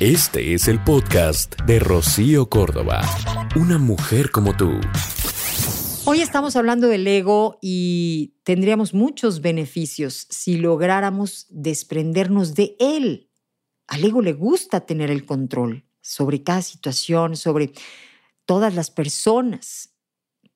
Este es el podcast de Rocío Córdoba. Una mujer como tú. Hoy estamos hablando del ego y tendríamos muchos beneficios si lográramos desprendernos de él. Al ego le gusta tener el control sobre cada situación, sobre todas las personas.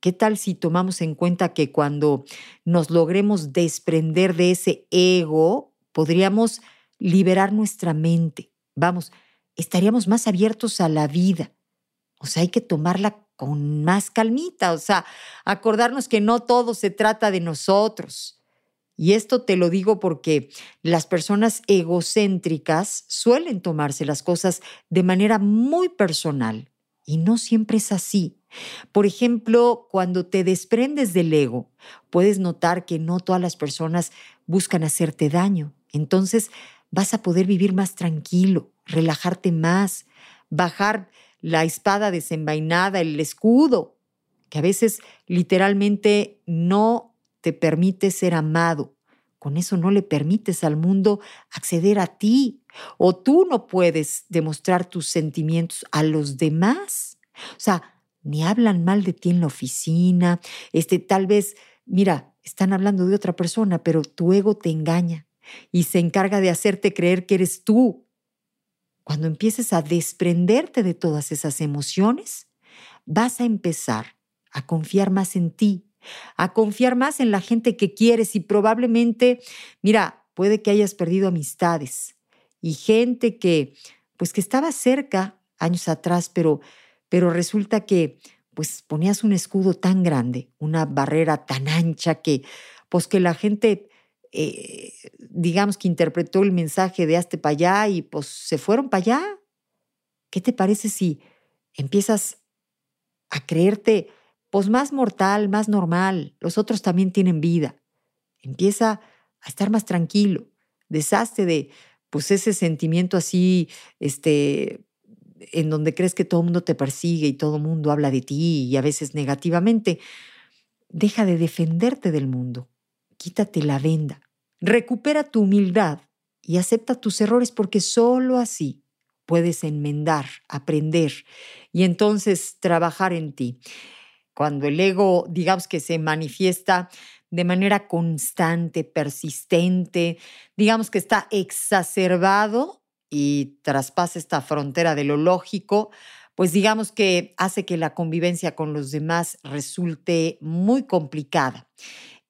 ¿Qué tal si tomamos en cuenta que cuando nos logremos desprender de ese ego, podríamos liberar nuestra mente? Vamos, estaríamos más abiertos a la vida. O sea, hay que tomarla con más calmita, o sea, acordarnos que no todo se trata de nosotros. Y esto te lo digo porque las personas egocéntricas suelen tomarse las cosas de manera muy personal y no siempre es así. Por ejemplo, cuando te desprendes del ego, puedes notar que no todas las personas buscan hacerte daño. Entonces vas a poder vivir más tranquilo, relajarte más, bajar la espada desenvainada, el escudo, que a veces literalmente no te permite ser amado. Con eso no le permites al mundo acceder a ti. O tú no puedes demostrar tus sentimientos a los demás. O sea, ni hablan mal de ti en la oficina. Este, tal vez, mira, están hablando de otra persona, pero tu ego te engaña y se encarga de hacerte creer que eres tú cuando empieces a desprenderte de todas esas emociones, vas a empezar a confiar más en ti, a confiar más en la gente que quieres y probablemente, mira, puede que hayas perdido amistades y gente que, pues que estaba cerca años atrás, pero, pero resulta que, pues ponías un escudo tan grande, una barrera tan ancha que, pues que la gente eh, digamos que interpretó el mensaje de hazte para allá y pues se fueron para allá. ¿Qué te parece si empiezas a creerte pues más mortal, más normal? Los otros también tienen vida. Empieza a estar más tranquilo. Deshazte de pues ese sentimiento así, este, en donde crees que todo el mundo te persigue y todo el mundo habla de ti y a veces negativamente. Deja de defenderte del mundo. Quítate la venda. Recupera tu humildad y acepta tus errores porque solo así puedes enmendar, aprender y entonces trabajar en ti. Cuando el ego, digamos que se manifiesta de manera constante, persistente, digamos que está exacerbado y traspasa esta frontera de lo lógico, pues digamos que hace que la convivencia con los demás resulte muy complicada.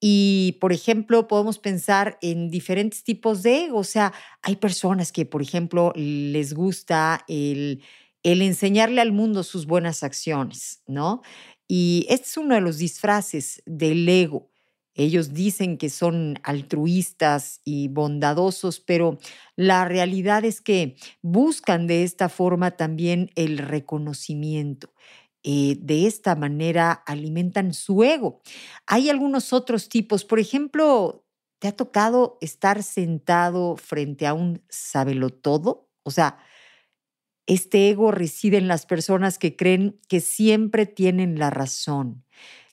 Y, por ejemplo, podemos pensar en diferentes tipos de ego. O sea, hay personas que, por ejemplo, les gusta el, enseñarle al mundo sus buenas acciones, ¿no? Y este es uno de los disfraces del ego. Ellos dicen que son altruistas y bondadosos, pero la realidad es que buscan de esta forma también el reconocimiento. Eh, de esta manera alimentan su ego. Hay algunos otros tipos, por ejemplo, ¿te ha tocado estar sentado frente a un todo? O sea, este ego reside en las personas que creen que siempre tienen la razón,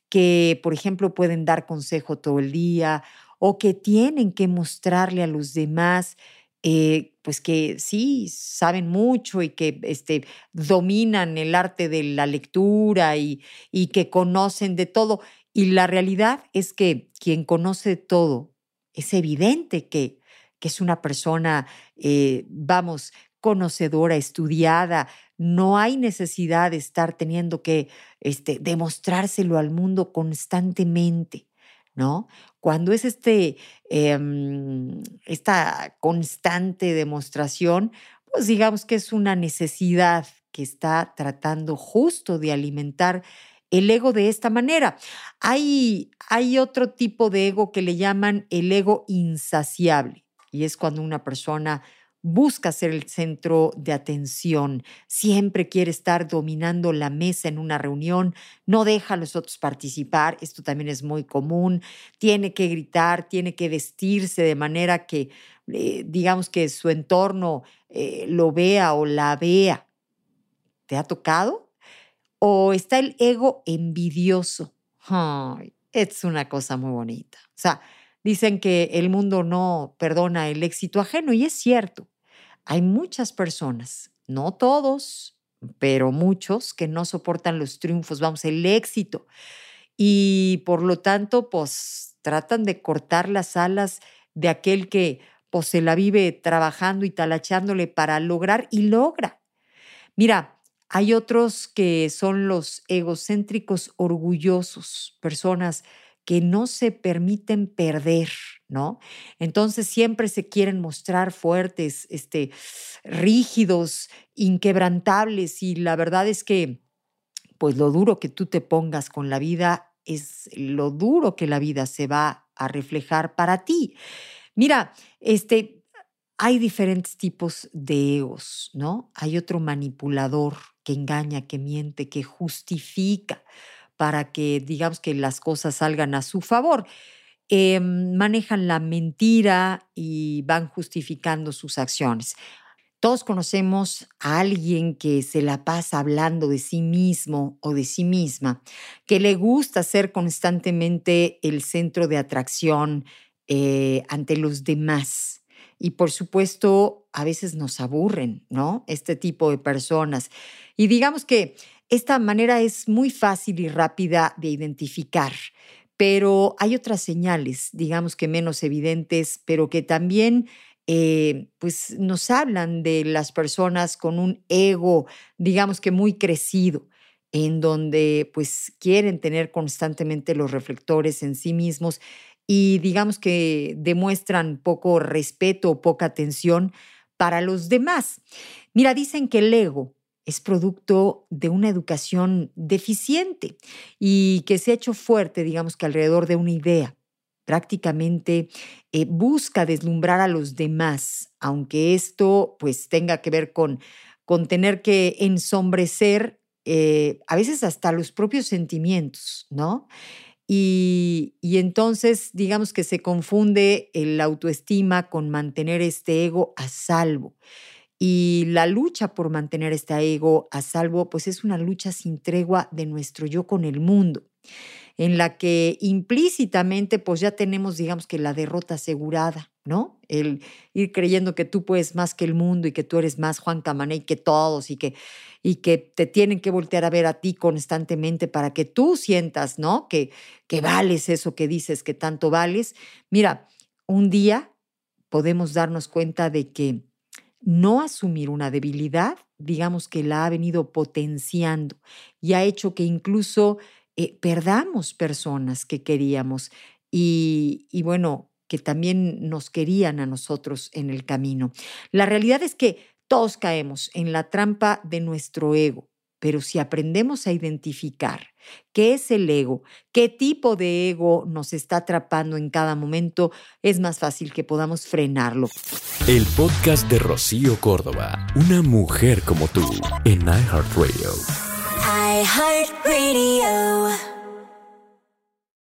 que, por ejemplo, pueden dar consejo todo el día o que tienen que mostrarle a los demás eh, pues que sí saben mucho y que este, dominan el arte de la lectura y, y que conocen de todo. Y la realidad es que quien conoce todo es evidente que, que es una persona, eh, vamos, conocedora, estudiada. No hay necesidad de estar teniendo que este, demostrárselo al mundo constantemente. ¿no? Cuando es este, em, esta constante demostración, pues digamos que es una necesidad que está tratando justo de alimentar el ego de esta manera. Hay, hay otro tipo de ego que le llaman el ego insaciable y es cuando una persona busca ser el centro de atención, siempre quiere estar dominando la mesa en una reunión, no deja a los otros participar, esto también es muy común, tiene que gritar, tiene que vestirse de manera que, eh, digamos que su entorno eh, lo vea o la vea. ¿Te ha tocado? ¿O está el ego envidioso? es una cosa muy bonita. O sea, dicen que el mundo no perdona el éxito ajeno y es cierto. Hay muchas personas, no todos, pero muchos que no soportan los triunfos, vamos, el éxito. Y por lo tanto, pues tratan de cortar las alas de aquel que pues se la vive trabajando y talachándole para lograr y logra. Mira, hay otros que son los egocéntricos orgullosos, personas que no se permiten perder, ¿no? Entonces siempre se quieren mostrar fuertes, este, rígidos, inquebrantables y la verdad es que, pues lo duro que tú te pongas con la vida es lo duro que la vida se va a reflejar para ti. Mira, este, hay diferentes tipos de egos, ¿no? Hay otro manipulador que engaña, que miente, que justifica para que digamos que las cosas salgan a su favor. Em, manejan la mentira y van justificando sus acciones. Todos conocemos a alguien que se la pasa hablando de sí mismo o de sí misma, que le gusta ser constantemente el centro de atracción eh, ante los demás. Y por supuesto, a veces nos aburren, ¿no? Este tipo de personas. Y digamos que esta manera es muy fácil y rápida de identificar, pero hay otras señales, digamos que menos evidentes, pero que también eh, pues nos hablan de las personas con un ego, digamos que muy crecido, en donde pues quieren tener constantemente los reflectores en sí mismos y digamos que demuestran poco respeto o poca atención para los demás. Mira, dicen que el ego es producto de una educación deficiente y que se ha hecho fuerte, digamos que alrededor de una idea. Prácticamente eh, busca deslumbrar a los demás, aunque esto pues tenga que ver con, con tener que ensombrecer eh, a veces hasta los propios sentimientos, ¿no? Y, y, entonces, digamos que se confunde la autoestima con mantener este ego a salvo. Y la lucha por mantener este ego a salvo, pues es una lucha sin tregua de nuestro yo con el mundo, en la que implícitamente pues ya tenemos, digamos que la derrota asegurada, ¿no? El ir creyendo que tú puedes más que el mundo y que tú eres más Juan Camaney que todos y que, y que te tienen que voltear a ver a ti constantemente para que tú sientas, ¿no? Que, que vales eso que dices que tanto vales. Mira, un día podemos darnos cuenta de que no asumir una debilidad, digamos que la ha venido potenciando y ha hecho que incluso eh, perdamos personas que queríamos y, y bueno, que también nos querían a nosotros en el camino. La realidad es que todos caemos en la trampa de nuestro ego pero si aprendemos a identificar qué es el ego, qué tipo de ego nos está atrapando en cada momento, es más fácil que podamos frenarlo. El podcast de Rocío Córdoba, una mujer como tú, en iHeartRadio. iHeartRadio.